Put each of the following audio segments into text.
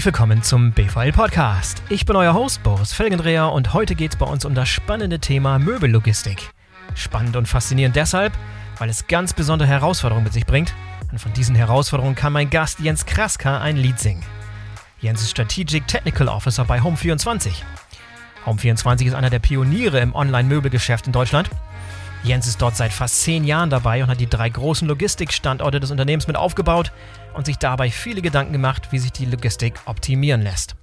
Herzlich willkommen zum BVL Podcast. Ich bin euer Host Boris Felgendreher und heute geht es bei uns um das spannende Thema Möbellogistik. Spannend und faszinierend deshalb, weil es ganz besondere Herausforderungen mit sich bringt. Und von diesen Herausforderungen kann mein Gast Jens Kraska ein Lied singen. Jens ist Strategic Technical Officer bei Home24. Home24 ist einer der Pioniere im Online-Möbelgeschäft in Deutschland Jens ist dort seit fast zehn Jahren dabei und hat die drei großen Logistikstandorte des Unternehmens mit aufgebaut und sich dabei viele Gedanken gemacht, wie sich die Logistik optimieren lässt.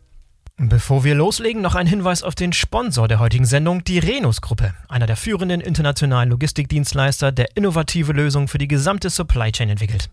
Bevor wir loslegen, noch ein Hinweis auf den Sponsor der heutigen Sendung, die Renus-Gruppe, einer der führenden internationalen Logistikdienstleister, der innovative Lösungen für die gesamte Supply Chain entwickelt.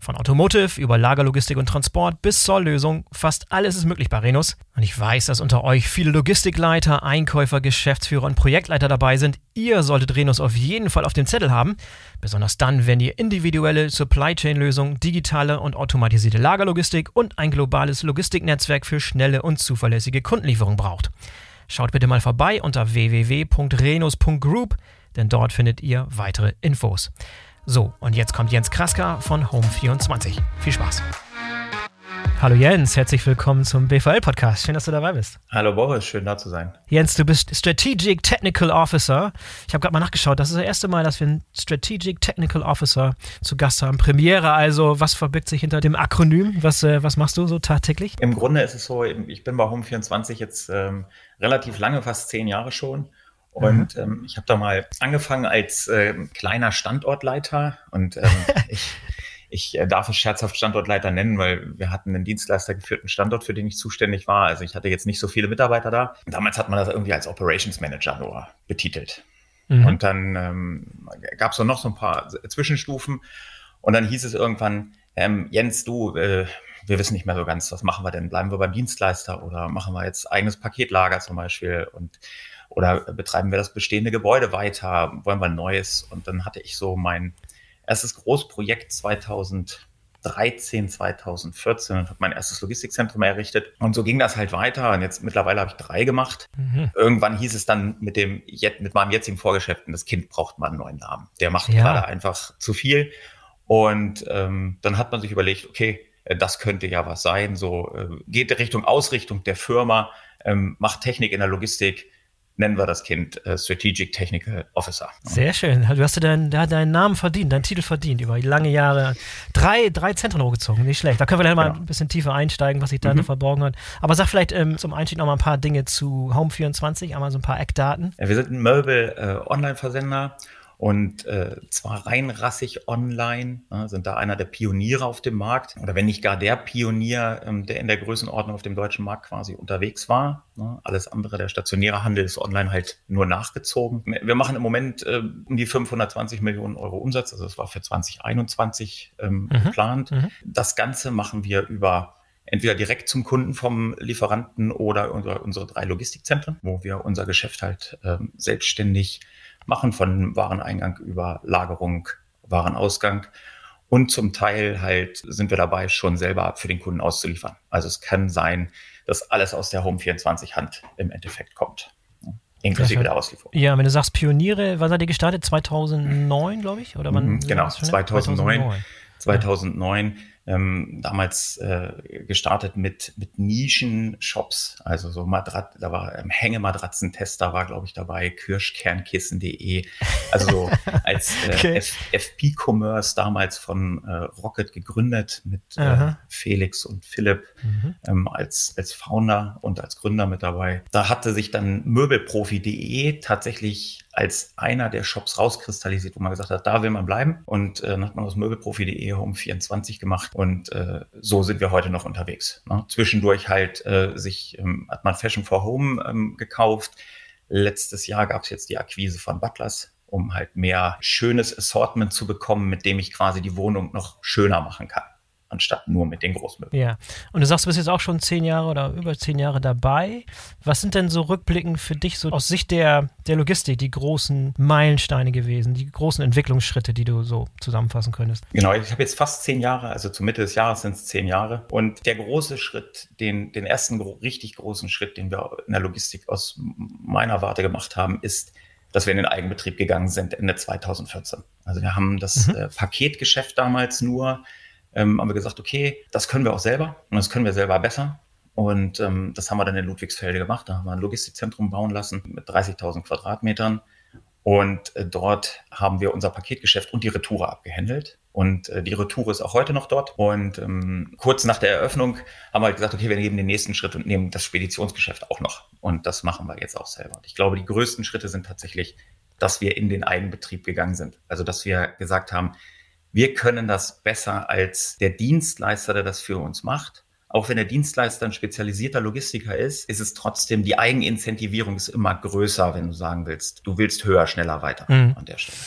Von Automotive über Lagerlogistik und Transport bis Zoll-Lösung, fast alles ist möglich bei Renus. Und ich weiß, dass unter euch viele Logistikleiter, Einkäufer, Geschäftsführer und Projektleiter dabei sind. Ihr solltet Renus auf jeden Fall auf dem Zettel haben. Besonders dann, wenn ihr individuelle Supply Chain-Lösungen, digitale und automatisierte Lagerlogistik und ein globales Logistiknetzwerk für schnelle und zuverlässige Kundenlieferung braucht. Schaut bitte mal vorbei unter www.renus.group, denn dort findet ihr weitere Infos. So, und jetzt kommt Jens Kraska von Home24. Viel Spaß. Hallo Jens, herzlich willkommen zum BVL-Podcast. Schön, dass du dabei bist. Hallo Boris, schön da zu sein. Jens, du bist Strategic Technical Officer. Ich habe gerade mal nachgeschaut, das ist das erste Mal, dass wir einen Strategic Technical Officer zu Gast haben. Premiere also, was verbirgt sich hinter dem Akronym? Was, äh, was machst du so tagtäglich? Im Grunde ist es so, ich bin bei Home24 jetzt ähm, relativ lange, fast zehn Jahre schon. Und mhm. ähm, ich habe da mal angefangen als äh, kleiner Standortleiter und ähm, ich, ich äh, darf es scherzhaft Standortleiter nennen, weil wir hatten einen Dienstleister geführten Standort, für den ich zuständig war. Also ich hatte jetzt nicht so viele Mitarbeiter da. Damals hat man das irgendwie als Operations Manager nur betitelt. Mhm. Und dann ähm, gab es noch so ein paar Zwischenstufen. Und dann hieß es irgendwann, ähm, Jens, du, äh, wir wissen nicht mehr so ganz, was machen wir denn? Bleiben wir beim Dienstleister oder machen wir jetzt eigenes Paketlager zum Beispiel? Und oder betreiben wir das bestehende Gebäude weiter? Wollen wir ein neues? Und dann hatte ich so mein erstes Großprojekt 2013, 2014 und habe mein erstes Logistikzentrum errichtet. Und so ging das halt weiter. Und jetzt mittlerweile habe ich drei gemacht. Mhm. Irgendwann hieß es dann mit dem, mit meinem jetzigen Vorgeschäften, das Kind braucht mal einen neuen Namen. Der macht ja. gerade einfach zu viel. Und ähm, dann hat man sich überlegt, okay, äh, das könnte ja was sein. So äh, geht Richtung Ausrichtung der Firma, ähm, macht Technik in der Logistik nennen wir das Kind äh, Strategic Technical Officer. Sehr schön. Du hast deinen, deinen Namen verdient, deinen Titel verdient über lange Jahre. Drei, drei Zentren hochgezogen, nicht schlecht. Da können wir dann genau. mal ein bisschen tiefer einsteigen, was sich da mhm. verborgen hat. Aber sag vielleicht ähm, zum Einstieg noch mal ein paar Dinge zu Home24, einmal so ein paar Eckdaten. Ja, wir sind ein Möbel-Online-Versender äh, und äh, zwar rein rassig online, äh, sind da einer der Pioniere auf dem Markt oder wenn nicht gar der Pionier, ähm, der in der Größenordnung auf dem deutschen Markt quasi unterwegs war. Ne? Alles andere, der stationäre Handel ist online halt nur nachgezogen. Wir machen im Moment äh, um die 520 Millionen Euro Umsatz, also das war für 2021 ähm, mhm. geplant. Mhm. Das Ganze machen wir über entweder direkt zum Kunden vom Lieferanten oder unsere, unsere drei Logistikzentren, wo wir unser Geschäft halt ähm, selbstständig machen, von Wareneingang über Lagerung, Warenausgang. Und zum Teil halt sind wir dabei, schon selber für den Kunden auszuliefern. Also es kann sein, dass alles aus der Home 24 Hand im Endeffekt kommt. Inklusive der Auslieferung. Ja, wenn du sagst Pioniere, wann seid ihr gestartet? 2009, glaube ich? Oder wann? Mhm, genau, 2009. 2009. 2009 ähm, damals äh, gestartet mit, mit Nischen-Shops, also so Madrat, da war ähm, Hängematratzentester war, glaube ich, dabei, Kirschkernkissen.de, also so als äh, okay. FP-Commerce damals von äh, Rocket gegründet mit äh, Felix und Philipp mhm. ähm, als, als Founder und als Gründer mit dabei. Da hatte sich dann Möbelprofi.de tatsächlich als einer der Shops rauskristallisiert, wo man gesagt hat, da will man bleiben. Und äh, dann hat man aus Möbelprofi.de Home 24 gemacht und äh, so sind wir heute noch unterwegs. Ne? Zwischendurch halt äh, sich ähm, hat man Fashion for Home ähm, gekauft. Letztes Jahr gab es jetzt die Akquise von Butlers, um halt mehr schönes Assortment zu bekommen, mit dem ich quasi die Wohnung noch schöner machen kann anstatt nur mit den Großmöbeln. Ja, und du sagst, du bist jetzt auch schon zehn Jahre oder über zehn Jahre dabei. Was sind denn so rückblickend für dich so aus Sicht der, der Logistik die großen Meilensteine gewesen, die großen Entwicklungsschritte, die du so zusammenfassen könntest? Genau, ich habe jetzt fast zehn Jahre, also zur Mitte des Jahres sind es zehn Jahre. Und der große Schritt, den, den ersten richtig großen Schritt, den wir in der Logistik aus meiner Warte gemacht haben, ist, dass wir in den Eigenbetrieb gegangen sind Ende 2014. Also wir haben das mhm. äh, Paketgeschäft damals nur ähm, haben wir gesagt, okay, das können wir auch selber und das können wir selber besser. Und ähm, das haben wir dann in Ludwigsfelde gemacht. Da haben wir ein Logistikzentrum bauen lassen mit 30.000 Quadratmetern. Und äh, dort haben wir unser Paketgeschäft und die Retoure abgehandelt. Und äh, die Retoure ist auch heute noch dort. Und ähm, kurz nach der Eröffnung haben wir halt gesagt, okay, wir nehmen den nächsten Schritt und nehmen das Speditionsgeschäft auch noch. Und das machen wir jetzt auch selber. Und ich glaube, die größten Schritte sind tatsächlich, dass wir in den Eigenbetrieb gegangen sind. Also, dass wir gesagt haben, wir können das besser als der Dienstleister, der das für uns macht. Auch wenn der Dienstleister ein spezialisierter Logistiker ist, ist es trotzdem, die Eigenincentivierung ist immer größer, wenn du sagen willst, du willst höher, schneller weiter mhm. an der Stelle.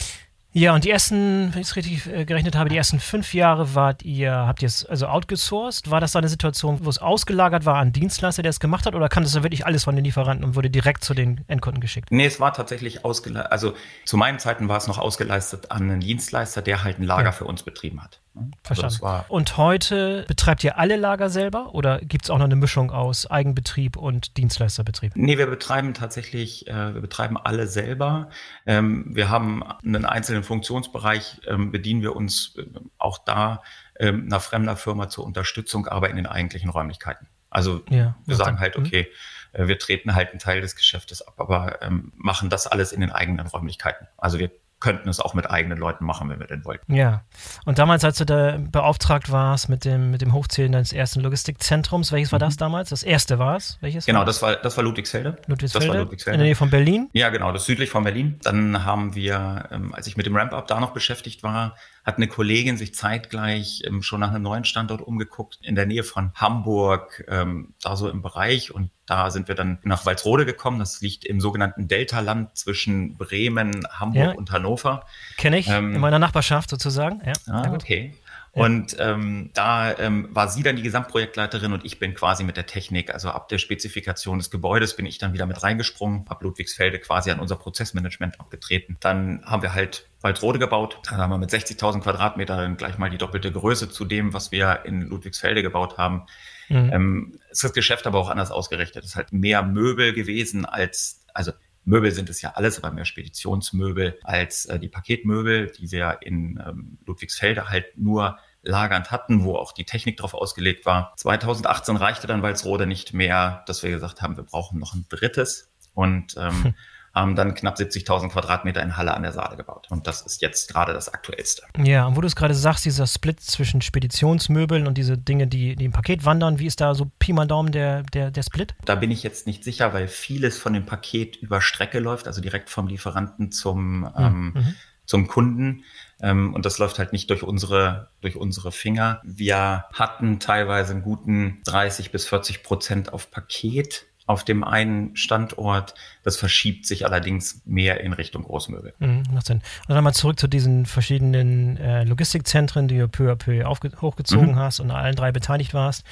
Ja, und die ersten, wenn ich es richtig äh, gerechnet habe, die ersten fünf Jahre wart ihr, habt ihr es also outgesourced? War das da eine Situation, wo es ausgelagert war an Dienstleister, der es gemacht hat, oder kann das da wirklich alles von den Lieferanten und wurde direkt zu den Endkunden geschickt? Nee, es war tatsächlich ausgeleistet. Also zu meinen Zeiten war es noch ausgeleistet an einen Dienstleister, der halt ein Lager ja. für uns betrieben hat. Ne? Also Verstanden. Also und heute betreibt ihr alle Lager selber oder gibt es auch noch eine Mischung aus Eigenbetrieb und Dienstleisterbetrieb? Nee, wir betreiben tatsächlich, äh, wir betreiben alle selber. Ähm, wir haben einen einzelnen Funktionsbereich, ähm, bedienen wir uns äh, auch da ähm, einer fremder Firma zur Unterstützung, aber in den eigentlichen Räumlichkeiten. Also ja, wir sagen halt, mhm. okay, äh, wir treten halt einen Teil des Geschäftes ab, aber ähm, machen das alles in den eigenen Räumlichkeiten. Also wir könnten es auch mit eigenen Leuten machen, wenn wir denn wollten. Ja. Und damals, als du da beauftragt warst mit dem, mit dem Hochzählen deines ersten Logistikzentrums, welches war mhm. das damals? Das erste war es? Welches? Genau, das war, das war Ludwigsfelde. Ludwigsfelde. Das war Ludwigsfelde. In der Nähe von Berlin? Ja, genau, das südlich von Berlin. Dann haben wir, ähm, als ich mit dem Ramp-Up da noch beschäftigt war, hat eine Kollegin sich zeitgleich ähm, schon nach einem neuen Standort umgeguckt, in der Nähe von Hamburg, ähm, da so im Bereich. Und da sind wir dann nach Walsrode gekommen. Das liegt im sogenannten Delta-Land zwischen Bremen, Hamburg ja. und Hannover. Kenne ich, ähm, in meiner Nachbarschaft sozusagen. Ja, ah, okay. Und ähm, da ähm, war sie dann die Gesamtprojektleiterin und ich bin quasi mit der Technik, also ab der Spezifikation des Gebäudes bin ich dann wieder mit reingesprungen, ab Ludwigsfelde quasi an unser Prozessmanagement abgetreten. Dann haben wir halt Waldrode gebaut. Da haben wir mit 60.000 Quadratmetern gleich mal die doppelte Größe zu dem, was wir in Ludwigsfelde gebaut haben. Mhm. Ähm, ist das Geschäft aber auch anders ausgerichtet. Es ist halt mehr Möbel gewesen als, also Möbel sind es ja alles, aber mehr Speditionsmöbel als äh, die Paketmöbel, die wir in ähm, Ludwigsfelde halt nur lagernd hatten, wo auch die Technik drauf ausgelegt war. 2018 reichte dann Walsrode nicht mehr, dass wir gesagt haben, wir brauchen noch ein drittes. Und ähm, haben dann knapp 70.000 Quadratmeter in Halle an der Saale gebaut. Und das ist jetzt gerade das Aktuellste. Ja, und wo du es gerade sagst, dieser Split zwischen Speditionsmöbeln und diese Dinge, die, die im Paket wandern, wie ist da so Pi mal Daumen der, der, der Split? Da bin ich jetzt nicht sicher, weil vieles von dem Paket über Strecke läuft, also direkt vom Lieferanten zum, hm, ähm, mhm. zum Kunden. Ähm, und das läuft halt nicht durch unsere, durch unsere Finger. Wir hatten teilweise einen guten 30 bis 40 Prozent auf Paket auf dem einen Standort. Das verschiebt sich allerdings mehr in Richtung Großmöbel. Mhm, macht Sinn. Und dann mal zurück zu diesen verschiedenen äh, Logistikzentren, die du peu à peu hochgezogen mhm. hast und allen drei beteiligt warst.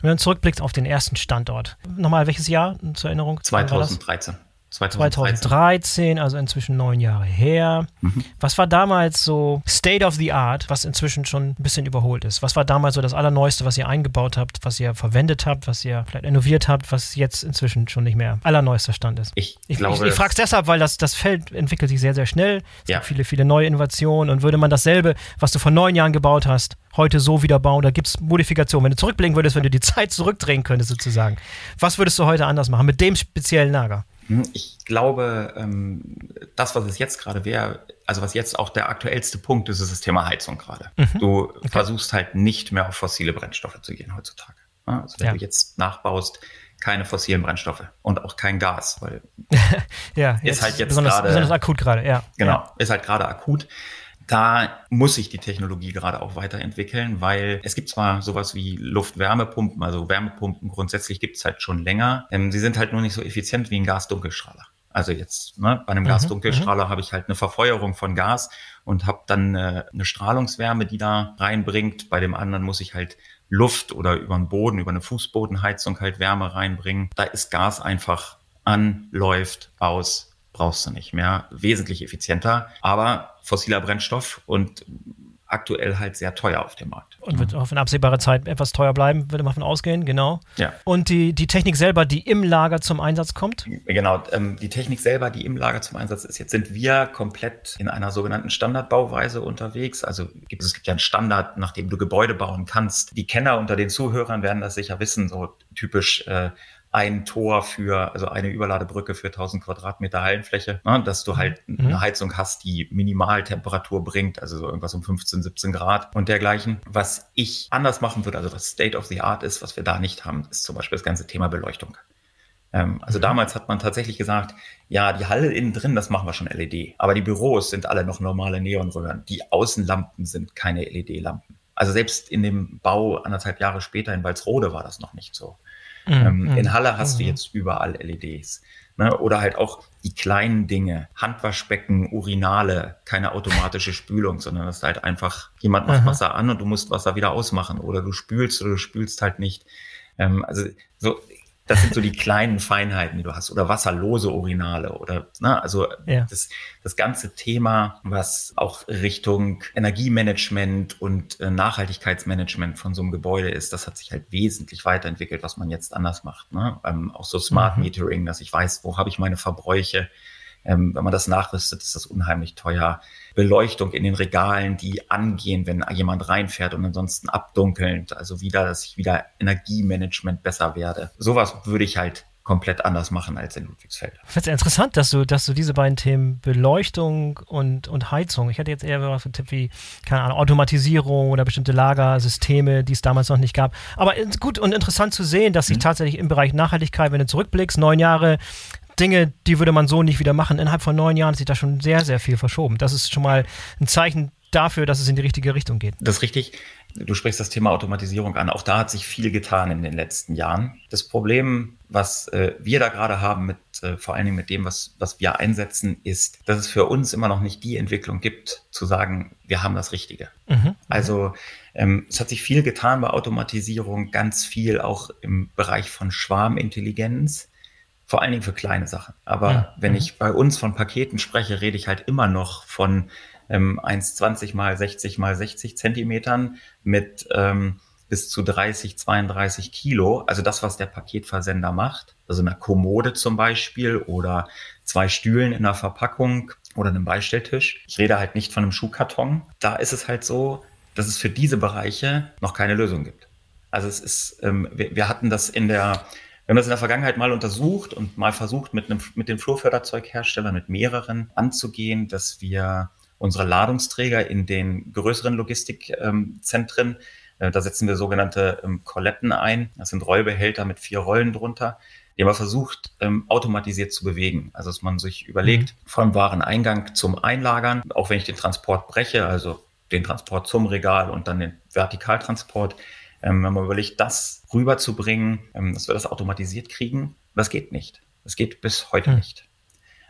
Wenn du zurückblickst auf den ersten Standort. Nochmal, welches Jahr zur Erinnerung? 2013. 2013. 2013, also inzwischen neun Jahre her. Mhm. Was war damals so State of the Art, was inzwischen schon ein bisschen überholt ist? Was war damals so das Allerneueste, was ihr eingebaut habt, was ihr verwendet habt, was ihr vielleicht innoviert habt, was jetzt inzwischen schon nicht mehr allerneuester Stand ist? Ich, ich glaube. Ich, ich frage es deshalb, weil das, das Feld entwickelt sich sehr, sehr schnell. Es ja. gibt viele, viele neue Innovationen und würde man dasselbe, was du vor neun Jahren gebaut hast, heute so wieder bauen? Da gibt es Modifikationen. Wenn du zurückblicken würdest, wenn du die Zeit zurückdrehen könntest, sozusagen, was würdest du heute anders machen mit dem speziellen Lager? Hm, ich glaube, ähm, das, was es jetzt gerade wäre, also was jetzt auch der aktuellste Punkt ist, ist das Thema Heizung gerade. Mhm. Du okay. versuchst halt nicht mehr auf fossile Brennstoffe zu gehen heutzutage. Also wenn ja. du jetzt nachbaust, keine fossilen Brennstoffe und auch kein Gas, weil ja, ist halt jetzt besonders, gerade besonders akut gerade, ja. Genau, ja. ist halt gerade akut da muss sich die Technologie gerade auch weiterentwickeln, weil es gibt zwar sowas wie Luft-Wärmepumpen, also Wärmepumpen grundsätzlich gibt es halt schon länger. Ähm, sie sind halt nur nicht so effizient wie ein Gasdunkelstrahler. Also jetzt ne, bei einem mhm, Gasdunkelstrahler mhm. habe ich halt eine Verfeuerung von Gas und habe dann eine, eine Strahlungswärme, die da reinbringt. Bei dem anderen muss ich halt Luft oder über den Boden, über eine Fußbodenheizung halt Wärme reinbringen. Da ist Gas einfach an, läuft, aus, brauchst du nicht mehr. Wesentlich effizienter, aber fossiler Brennstoff und aktuell halt sehr teuer auf dem Markt. Und wird auch in absehbarer Zeit etwas teuer bleiben, würde man davon ausgehen, genau. Ja. Und die, die Technik selber, die im Lager zum Einsatz kommt? Genau, ähm, die Technik selber, die im Lager zum Einsatz ist. Jetzt sind wir komplett in einer sogenannten Standardbauweise unterwegs. Also gibt, es gibt ja einen Standard, nach dem du Gebäude bauen kannst. Die Kenner unter den Zuhörern werden das sicher wissen, so typisch äh, ein Tor für, also eine Überladebrücke für 1000 Quadratmeter Hallenfläche, ne, dass du halt mhm. eine Heizung hast, die Minimaltemperatur bringt, also so irgendwas um 15, 17 Grad und dergleichen. Was ich anders machen würde, also das State of the Art ist, was wir da nicht haben, ist zum Beispiel das ganze Thema Beleuchtung. Ähm, also mhm. damals hat man tatsächlich gesagt, ja, die Halle innen drin, das machen wir schon LED. Aber die Büros sind alle noch normale Neonröhren. Die Außenlampen sind keine LED-Lampen. Also selbst in dem Bau anderthalb Jahre später in Walsrode war das noch nicht so. Mhm. Ähm, mhm. in Halle hast mhm. du jetzt überall LEDs. Ne? Oder halt auch die kleinen Dinge, Handwaschbecken, Urinale, keine automatische Spülung, sondern das ist halt einfach, jemand macht Aha. Wasser an und du musst Wasser wieder ausmachen. Oder du spülst oder du spülst halt nicht. Ähm, also so das sind so die kleinen Feinheiten, die du hast. Oder wasserlose Urinale oder, ne, also ja. das, das ganze Thema, was auch Richtung Energiemanagement und äh, Nachhaltigkeitsmanagement von so einem Gebäude ist, das hat sich halt wesentlich weiterentwickelt, was man jetzt anders macht. Ne? Ähm, auch so Smart mhm. Metering, dass ich weiß, wo habe ich meine Verbräuche. Ähm, wenn man das nachrüstet, ist das unheimlich teuer. Beleuchtung in den Regalen, die angehen, wenn jemand reinfährt und ansonsten abdunkelnd. Also wieder, dass ich wieder Energiemanagement besser werde. Sowas würde ich halt komplett anders machen als in Ludwigsfeld. Ich finde es interessant, dass du, dass du diese beiden Themen Beleuchtung und, und Heizung, ich hätte jetzt eher was für Tipp wie, keine Ahnung, Automatisierung oder bestimmte Lagersysteme, die es damals noch nicht gab. Aber gut und interessant zu sehen, dass sich mhm. tatsächlich im Bereich Nachhaltigkeit, wenn du zurückblickst, neun Jahre, Dinge, die würde man so nicht wieder machen. Innerhalb von neun Jahren hat sich da schon sehr, sehr viel verschoben. Das ist schon mal ein Zeichen dafür, dass es in die richtige Richtung geht. Das ist richtig. Du sprichst das Thema Automatisierung an. Auch da hat sich viel getan in den letzten Jahren. Das Problem, was äh, wir da gerade haben, mit, äh, vor allen Dingen mit dem, was, was wir einsetzen, ist, dass es für uns immer noch nicht die Entwicklung gibt, zu sagen, wir haben das Richtige. Mhm. Also ähm, es hat sich viel getan bei Automatisierung, ganz viel auch im Bereich von Schwarmintelligenz. Vor allen Dingen für kleine Sachen. Aber ja. wenn mhm. ich bei uns von Paketen spreche, rede ich halt immer noch von ähm, 1,20 mal 60 mal 60 Zentimetern mit ähm, bis zu 30, 32 Kilo. Also das, was der Paketversender macht. Also eine Kommode zum Beispiel oder zwei Stühlen in einer Verpackung oder einem Beistelltisch. Ich rede halt nicht von einem Schuhkarton. Da ist es halt so, dass es für diese Bereiche noch keine Lösung gibt. Also es ist, ähm, wir, wir hatten das in der wir haben das in der Vergangenheit mal untersucht und mal versucht, mit, einem, mit den Flurförderzeugherstellern, mit mehreren anzugehen, dass wir unsere Ladungsträger in den größeren Logistikzentren, äh, da setzen wir sogenannte ähm, Koletten ein. Das sind Rollbehälter mit vier Rollen drunter. Die haben wir versucht, ähm, automatisiert zu bewegen. Also, dass man sich überlegt, mhm. vom Wareneingang zum Einlagern, auch wenn ich den Transport breche, also den Transport zum Regal und dann den Vertikaltransport, ähm, wenn man überlegt, das rüberzubringen, ähm, dass wir das automatisiert kriegen, das geht nicht. Das geht bis heute hm. nicht.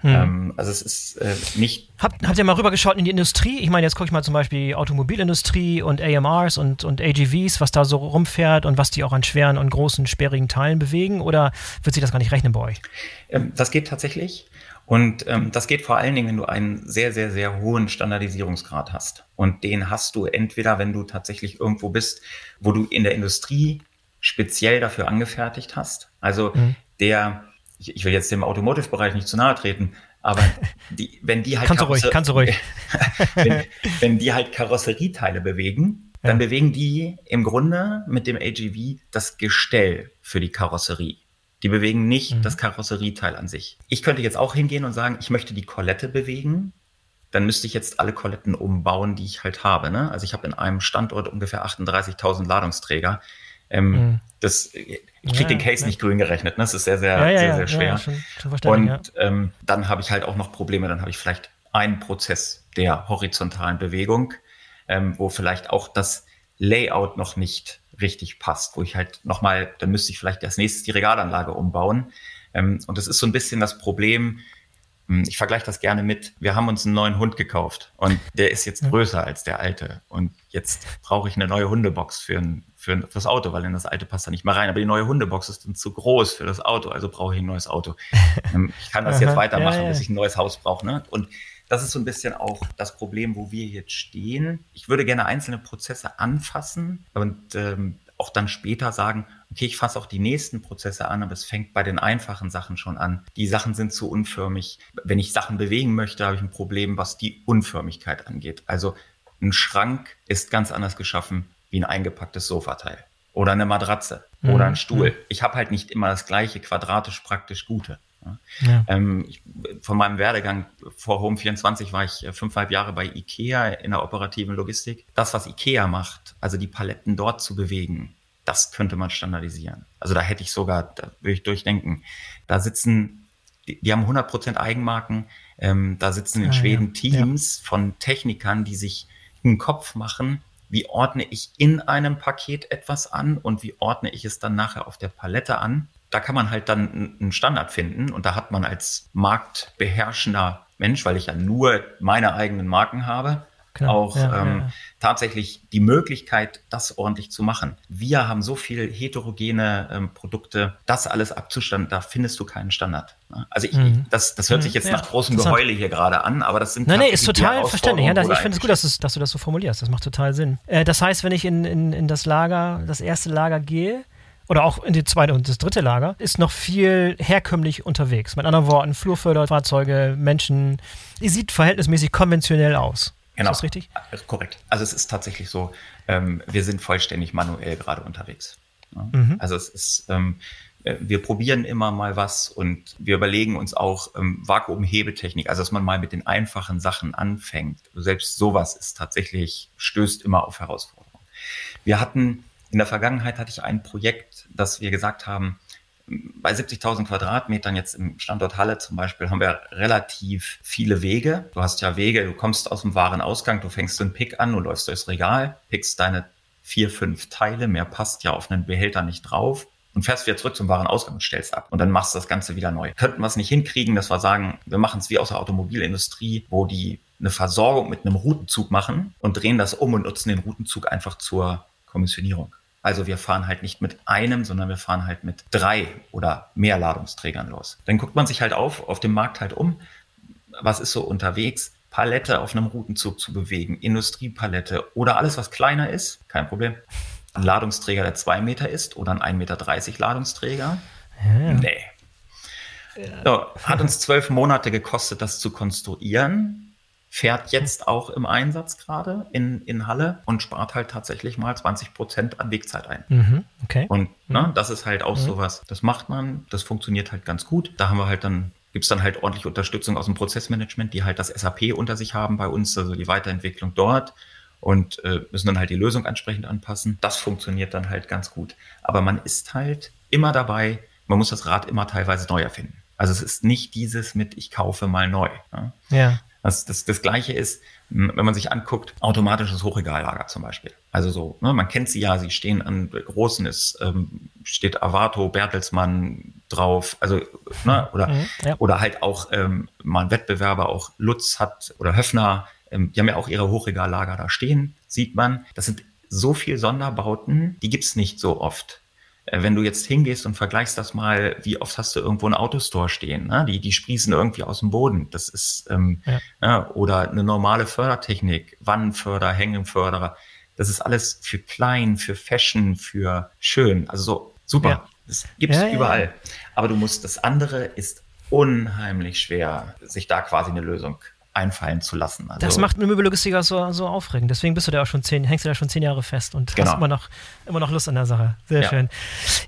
Hm. Ähm, also es ist äh, nicht. Habt, habt ihr mal rübergeschaut in die Industrie? Ich meine, jetzt gucke ich mal zum Beispiel die Automobilindustrie und AMRs und, und AGVs, was da so rumfährt und was die auch an schweren und großen, sperrigen Teilen bewegen, oder wird sich das gar nicht rechnen bei euch? Ähm, das geht tatsächlich. Und ähm, das geht vor allen Dingen, wenn du einen sehr, sehr, sehr hohen Standardisierungsgrad hast. Und den hast du entweder, wenn du tatsächlich irgendwo bist, wo du in der Industrie speziell dafür angefertigt hast. Also mhm. der, ich, ich, will jetzt dem Automotive-Bereich nicht zu nahe treten, aber die, wenn die halt kannst du ruhig, kannst du ruhig. wenn, wenn die halt Karosserieteile bewegen, dann ja. bewegen die im Grunde mit dem AGV das Gestell für die Karosserie. Die bewegen nicht mhm. das Karosserieteil an sich. Ich könnte jetzt auch hingehen und sagen, ich möchte die Kolette bewegen. Dann müsste ich jetzt alle Koletten umbauen, die ich halt habe. Ne? Also ich habe in einem Standort ungefähr 38.000 Ladungsträger. Ähm, mhm. das, ich kriege ja, den Case ja. nicht grün gerechnet. Ne? Das ist sehr, sehr, ja, sehr, sehr schwer. Schon, schon und ähm, dann habe ich halt auch noch Probleme. Dann habe ich vielleicht einen Prozess der horizontalen Bewegung, ähm, wo vielleicht auch das Layout noch nicht richtig passt, wo ich halt nochmal, dann müsste ich vielleicht als nächstes die Regalanlage umbauen. Ähm, und das ist so ein bisschen das Problem, hm, ich vergleiche das gerne mit, wir haben uns einen neuen Hund gekauft und der ist jetzt größer als der alte. Und jetzt brauche ich eine neue Hundebox für, ein, für, das Auto, weil in das alte passt da nicht mehr rein. Aber die neue Hundebox ist dann zu groß für das Auto, also brauche ich ein neues Auto. Ähm, ich kann das jetzt weitermachen, ja, ja. bis ich ein neues Haus brauche. Ne? Und das ist so ein bisschen auch das Problem, wo wir jetzt stehen. Ich würde gerne einzelne Prozesse anfassen und ähm, auch dann später sagen, okay, ich fasse auch die nächsten Prozesse an, aber es fängt bei den einfachen Sachen schon an. Die Sachen sind zu unförmig. Wenn ich Sachen bewegen möchte, habe ich ein Problem, was die Unförmigkeit angeht. Also ein Schrank ist ganz anders geschaffen wie ein eingepacktes Sofateil oder eine Matratze mhm. oder ein Stuhl. Ich habe halt nicht immer das gleiche quadratisch praktisch Gute. Ja. Ähm, ich, von meinem Werdegang vor Home 24 war ich äh, fünfeinhalb Jahre bei IKEA in der operativen Logistik. Das, was IKEA macht, also die Paletten dort zu bewegen, das könnte man standardisieren. Also da hätte ich sogar, da würde ich durchdenken, da sitzen, die, die haben 100% Eigenmarken, ähm, da sitzen in ah, Schweden ja. Teams ja. von Technikern, die sich einen Kopf machen, wie ordne ich in einem Paket etwas an und wie ordne ich es dann nachher auf der Palette an. Da kann man halt dann einen Standard finden und da hat man als marktbeherrschender Mensch, weil ich ja nur meine eigenen Marken habe, Genau. auch ja, ähm, ja. tatsächlich die Möglichkeit, das ordentlich zu machen. Wir haben so viel heterogene ähm, Produkte, das alles abzustand, da findest du keinen Standard. Ne? Also ich, mhm. das, das hört sich mhm. jetzt ja, nach großem Geheule hier gerade an, aber das sind Nein, nee, ist total verständlich. Das, ich finde es gut, dass, dass, du das so formulierst. Das macht total Sinn. Äh, das heißt, wenn ich in, in, in das Lager, das erste Lager gehe, oder auch in die zweite und das dritte Lager, ist noch viel herkömmlich unterwegs. Mit anderen Worten, Flurförderfahrzeuge, Menschen. Die sieht verhältnismäßig konventionell aus. Genau. Ist das richtig? Korrekt. Also es ist tatsächlich so, ähm, wir sind vollständig manuell gerade unterwegs. Ja? Mhm. Also es ist, ähm, äh, wir probieren immer mal was und wir überlegen uns auch ähm, Vakuumhebetechnik, also dass man mal mit den einfachen Sachen anfängt. Selbst sowas ist tatsächlich, stößt immer auf Herausforderungen. Wir hatten, in der Vergangenheit hatte ich ein Projekt, dass wir gesagt haben, bei 70.000 Quadratmetern jetzt im Standort Halle zum Beispiel haben wir relativ viele Wege. Du hast ja Wege, du kommst aus dem Warenausgang, du fängst den Pick an, du läufst durchs Regal, pickst deine vier, fünf Teile, mehr passt ja auf einen Behälter nicht drauf und fährst wieder zurück zum Warenausgang und stellst ab. Und dann machst du das Ganze wieder neu. Könnten wir es nicht hinkriegen, dass wir sagen, wir machen es wie aus der Automobilindustrie, wo die eine Versorgung mit einem Routenzug machen und drehen das um und nutzen den Routenzug einfach zur Kommissionierung. Also wir fahren halt nicht mit einem, sondern wir fahren halt mit drei oder mehr Ladungsträgern los. Dann guckt man sich halt auf, auf dem Markt halt um, was ist so unterwegs, Palette auf einem Routenzug zu bewegen, Industriepalette oder alles, was kleiner ist, kein Problem. Ein Ladungsträger, der zwei Meter ist oder ein 1,30 Meter Ladungsträger. Ja. Nee. Ja. So, hat uns zwölf Monate gekostet, das zu konstruieren fährt jetzt auch im Einsatz gerade in, in Halle und spart halt tatsächlich mal 20 Prozent an Wegzeit ein. Mhm, okay. Und ne, mhm. das ist halt auch mhm. sowas, das macht man, das funktioniert halt ganz gut. Da haben wir halt dann gibt es dann halt ordentlich Unterstützung aus dem Prozessmanagement, die halt das SAP unter sich haben bei uns, also die Weiterentwicklung dort und äh, müssen dann halt die Lösung entsprechend anpassen. Das funktioniert dann halt ganz gut. Aber man ist halt immer dabei, man muss das Rad immer teilweise neu erfinden. Also es ist nicht dieses mit, ich kaufe mal neu. Ne? Ja. Das, das, das Gleiche ist, wenn man sich anguckt, automatisches Hochregallager zum Beispiel. Also so, ne, man kennt sie ja, sie stehen an großen, es ähm, steht Avato, Bertelsmann drauf, also ne, oder, mhm, ja. oder halt auch ähm, mal ein Wettbewerber, auch Lutz hat oder Höfner, ähm, die haben ja auch ihre Hochregallager da stehen, sieht man. Das sind so viel Sonderbauten, die gibt's nicht so oft. Äh, wenn du jetzt hingehst und vergleichst das mal, wie oft hast du irgendwo ein Autostore stehen, ne? die, die sprießen irgendwie aus dem Boden. Das ist, ähm, ja. Ja, oder eine normale Fördertechnik, Wannenförder, Hängenförderer. Das ist alles für klein, für Fashion, für schön. Also so super. Ja. Das gibt's ja, überall. Aber du musst, das andere ist unheimlich schwer, sich da quasi eine Lösung einfallen zu lassen. Also, das macht eine Möbellogistiker so, so aufregend. Deswegen bist du da auch schon zehn, hängst du da schon zehn Jahre fest und genau. hast immer noch, immer noch Lust an der Sache. Sehr ja. schön.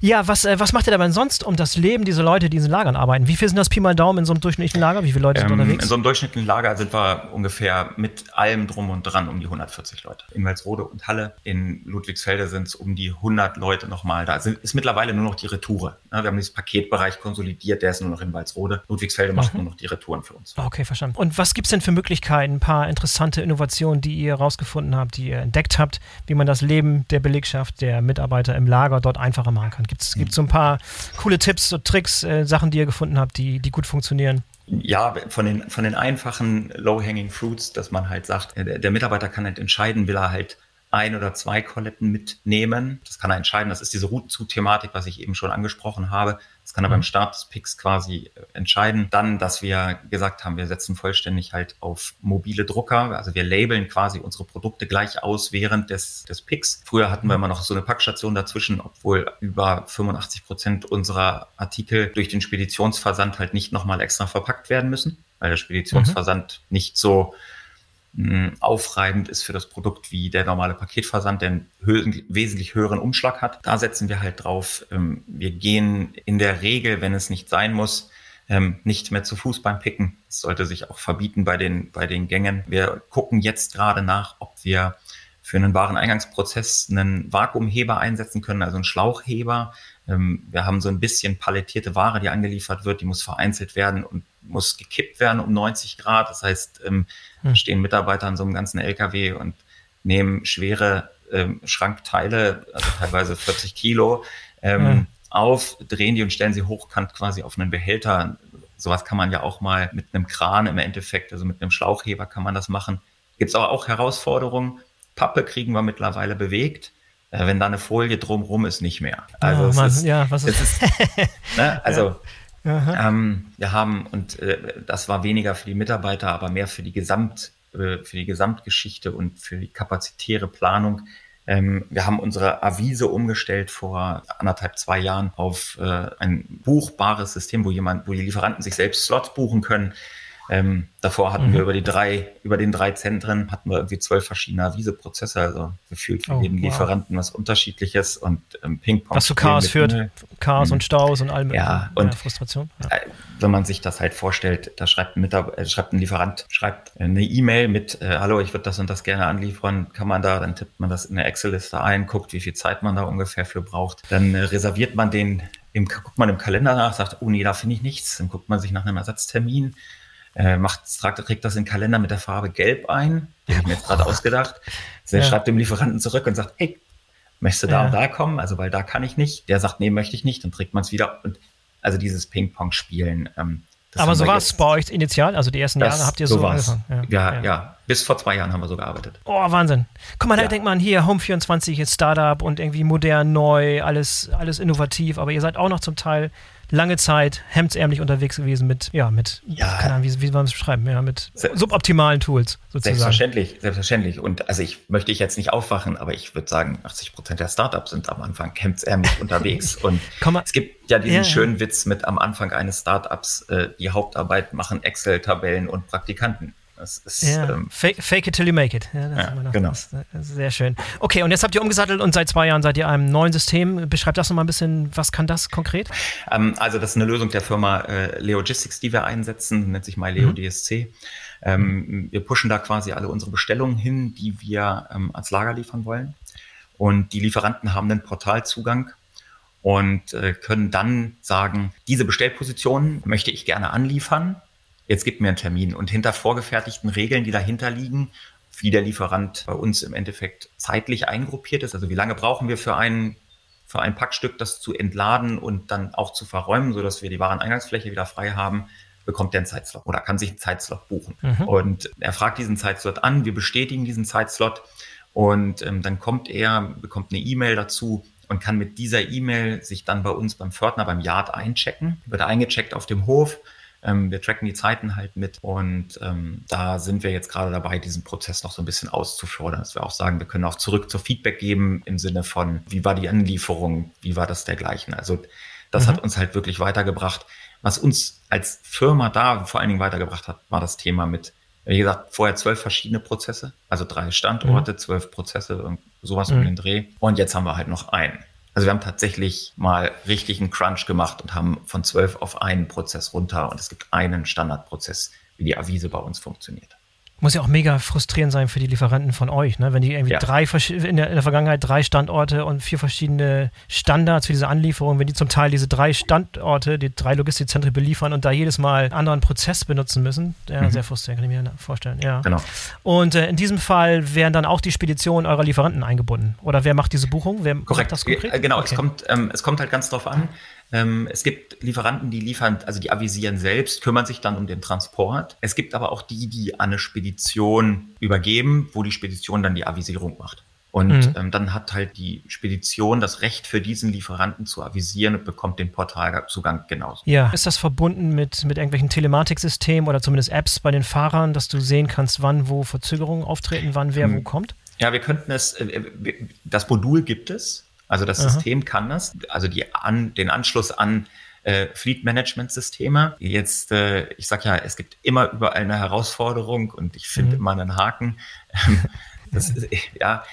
Ja, was, äh, was macht ihr dabei sonst um das Leben dieser Leute, die in diesen Lagern arbeiten? Wie viel sind das Pi mal Daumen in so einem durchschnittlichen Lager? Wie viele Leute sind ähm, unterwegs? In so einem durchschnittlichen Lager sind wir ungefähr mit allem drum und dran um die 140 Leute. In Walsrode und Halle, in Ludwigsfelde sind es um die 100 Leute nochmal. Da sind, ist mittlerweile nur noch die Retoure. Wir haben dieses Paketbereich konsolidiert, der ist nur noch in Walsrode. Ludwigsfelde macht mhm. nur noch die Retouren für uns. Okay, verstanden. Und was gibt es denn für Möglichkeiten, ein paar interessante Innovationen, die ihr herausgefunden habt, die ihr entdeckt habt, wie man das Leben der Belegschaft, der Mitarbeiter im Lager dort einfacher machen kann. Gibt es so ein paar coole Tipps, so Tricks, äh, Sachen, die ihr gefunden habt, die, die gut funktionieren? Ja, von den, von den einfachen Low-Hanging Fruits, dass man halt sagt, der, der Mitarbeiter kann halt entscheiden, will er halt ein oder zwei Koletten mitnehmen. Das kann er entscheiden. Das ist diese Route-zu-Thematik, was ich eben schon angesprochen habe. Das kann er mhm. beim Start des Picks quasi äh, entscheiden. Dann, dass wir gesagt haben, wir setzen vollständig halt auf mobile Drucker. Also wir labeln quasi unsere Produkte gleich aus während des, des Picks. Früher hatten wir immer noch so eine Packstation dazwischen, obwohl über 85 Prozent unserer Artikel durch den Speditionsversand halt nicht nochmal extra verpackt werden müssen, weil der Speditionsversand mhm. nicht so aufreibend ist für das Produkt wie der normale Paketversand, der einen wesentlich höheren Umschlag hat. Da setzen wir halt drauf. Ähm, wir gehen in der Regel, wenn es nicht sein muss, ähm, nicht mehr zu Fuß beim Picken. Das sollte sich auch verbieten bei den, bei den Gängen. Wir gucken jetzt gerade nach, ob wir für einen Wareneingangsprozess einen Vakuumheber einsetzen können, also einen Schlauchheber. Ähm, wir haben so ein bisschen palettierte Ware, die angeliefert wird, die muss vereinzelt werden und muss gekippt werden um 90 Grad. Das heißt, ähm, hm. stehen Mitarbeiter an so einem ganzen LKW und nehmen schwere ähm, Schrankteile, also teilweise 40 Kilo, ähm, hm. auf, drehen die und stellen sie hochkant quasi auf einen Behälter. Sowas kann man ja auch mal mit einem Kran im Endeffekt, also mit einem Schlauchheber kann man das machen. Gibt es aber auch Herausforderungen. Pappe kriegen wir mittlerweile bewegt. Äh, wenn da eine Folie drumrum ist, nicht mehr. Also oh, Mann, ist, ja, was ist, ist ne, also ähm, wir haben, und äh, das war weniger für die Mitarbeiter, aber mehr für die Gesamt, äh, für die Gesamtgeschichte und für die kapazitäre Planung. Ähm, wir haben unsere Avise umgestellt vor anderthalb, zwei Jahren auf äh, ein buchbares System, wo jemand, wo die Lieferanten sich selbst Slots buchen können. Ähm, davor hatten mhm. wir über die drei, über den drei Zentren hatten wir irgendwie zwölf verschiedene Avise-Prozesse, also gefühlt für oh, jeden wow. Lieferanten was Unterschiedliches und ähm, Ping-Pong. Was zu Chaos führt, Chaos mhm. und Staus und allem. Ja, und Frustration. Ja. Äh, wenn man sich das halt vorstellt, da schreibt ein, Mitarbeiter, äh, schreibt ein Lieferant, schreibt eine E-Mail mit, äh, hallo, ich würde das und das gerne anliefern, kann man da, dann tippt man das in eine Excel-Liste ein, guckt, wie viel Zeit man da ungefähr für braucht, dann äh, reserviert man den im, guckt man im Kalender nach, sagt, oh nee, da finde ich nichts. Dann guckt man sich nach einem Ersatztermin, äh, macht, tragt, trägt das in den Kalender mit der Farbe Gelb ein. Den habe ich mir jetzt gerade ausgedacht. Also er ja. schreibt dem Lieferanten zurück und sagt, hey, möchtest du da ja. und da kommen? Also, weil da kann ich nicht. Der sagt, nee, möchte ich nicht. Dann trägt man es wieder. Und also dieses Ping-Pong-Spielen. Ähm, Aber so war es bei euch initial? Also die ersten Jahre habt ihr so, so angefangen? Ja, ja, ja, Bis vor zwei Jahren haben wir so gearbeitet. Oh, Wahnsinn. Guck mal, da denkt man hier, Home24 ist Startup und irgendwie modern, neu, alles, alles innovativ. Aber ihr seid auch noch zum Teil lange Zeit hemdsärmlich unterwegs gewesen mit, ja, mit, ja, keine Ahnung, wie, wie man es beschreiben, ja, mit suboptimalen Tools sozusagen. Selbstverständlich, selbstverständlich. Und also ich möchte ich jetzt nicht aufwachen, aber ich würde sagen, 80 Prozent der Startups sind am Anfang hemdsärmlich unterwegs. Und es gibt ja diesen ja, schönen. Witz mit am Anfang eines Startups, äh, die Hauptarbeit machen Excel-Tabellen und Praktikanten. Ist, ja, ähm, fake, fake, it till you make it. Ja, ja genau. Das sehr schön. Okay, und jetzt habt ihr umgesattelt und seit zwei Jahren seid ihr einem neuen System. Beschreibt das nochmal ein bisschen, was kann das konkret? Ähm, also das ist eine Lösung der Firma äh, Leogistics, die wir einsetzen, nennt sich MyLeo mhm. DSC. Ähm, wir pushen da quasi alle unsere Bestellungen hin, die wir ähm, als Lager liefern wollen. Und die Lieferanten haben einen Portalzugang und äh, können dann sagen, diese Bestellposition möchte ich gerne anliefern jetzt gibt mir einen Termin. Und hinter vorgefertigten Regeln, die dahinter liegen, wie der Lieferant bei uns im Endeffekt zeitlich eingruppiert ist. Also wie lange brauchen wir für ein, für ein Packstück, das zu entladen und dann auch zu verräumen, sodass wir die Wareneingangsfläche wieder frei haben, bekommt er einen Zeitslot oder kann sich einen Zeitslot buchen. Mhm. Und er fragt diesen Zeitslot an, wir bestätigen diesen Zeitslot und ähm, dann kommt er, bekommt eine E-Mail dazu und kann mit dieser E-Mail sich dann bei uns beim Pförtner, beim Yard einchecken. Wird eingecheckt auf dem Hof, ähm, wir tracken die Zeiten halt mit und ähm, da sind wir jetzt gerade dabei, diesen Prozess noch so ein bisschen auszufordern, dass wir auch sagen, wir können auch zurück zur Feedback geben im Sinne von, wie war die Anlieferung, wie war das dergleichen. Also das mhm. hat uns halt wirklich weitergebracht. Was uns als Firma da vor allen Dingen weitergebracht hat, war das Thema mit, wie gesagt, vorher zwölf verschiedene Prozesse, also drei Standorte, mhm. zwölf Prozesse und sowas mhm. um den Dreh. Und jetzt haben wir halt noch einen. Also wir haben tatsächlich mal richtig einen Crunch gemacht und haben von zwölf auf einen Prozess runter und es gibt einen Standardprozess, wie die Avise bei uns funktioniert. Muss ja auch mega frustrierend sein für die Lieferanten von euch, ne? wenn die irgendwie ja. drei in der, in der, Vergangenheit drei Standorte und vier verschiedene Standards für diese Anlieferung, wenn die zum Teil diese drei Standorte, die drei Logistikzentren beliefern und da jedes Mal einen anderen Prozess benutzen müssen. Ja, mhm. sehr frustrierend, kann ich mir vorstellen. Ja. Genau. Und äh, in diesem Fall werden dann auch die Speditionen eurer Lieferanten eingebunden. Oder wer macht diese Buchung? Wer Korrekt. macht das konkret? Äh, genau, okay. es, kommt, ähm, es kommt halt ganz drauf an. Ähm, es gibt Lieferanten, die liefern, also die avisieren selbst, kümmern sich dann um den Transport. Es gibt aber auch die, die an eine Spedition übergeben, wo die Spedition dann die Avisierung macht. Und mhm. ähm, dann hat halt die Spedition das Recht für diesen Lieferanten zu avisieren und bekommt den Portalzugang genauso. Ja, ist das verbunden mit, mit irgendwelchen Telematiksystemen oder zumindest Apps bei den Fahrern, dass du sehen kannst, wann wo Verzögerungen auftreten, wann wer mhm. wo kommt? Ja, wir könnten es, äh, das Modul gibt es, also das Aha. System kann das, also die an, den Anschluss an äh, Fleet Management Systeme. Jetzt, äh, ich sag ja, es gibt immer überall eine Herausforderung und ich finde mhm. immer einen Haken. Das, ja,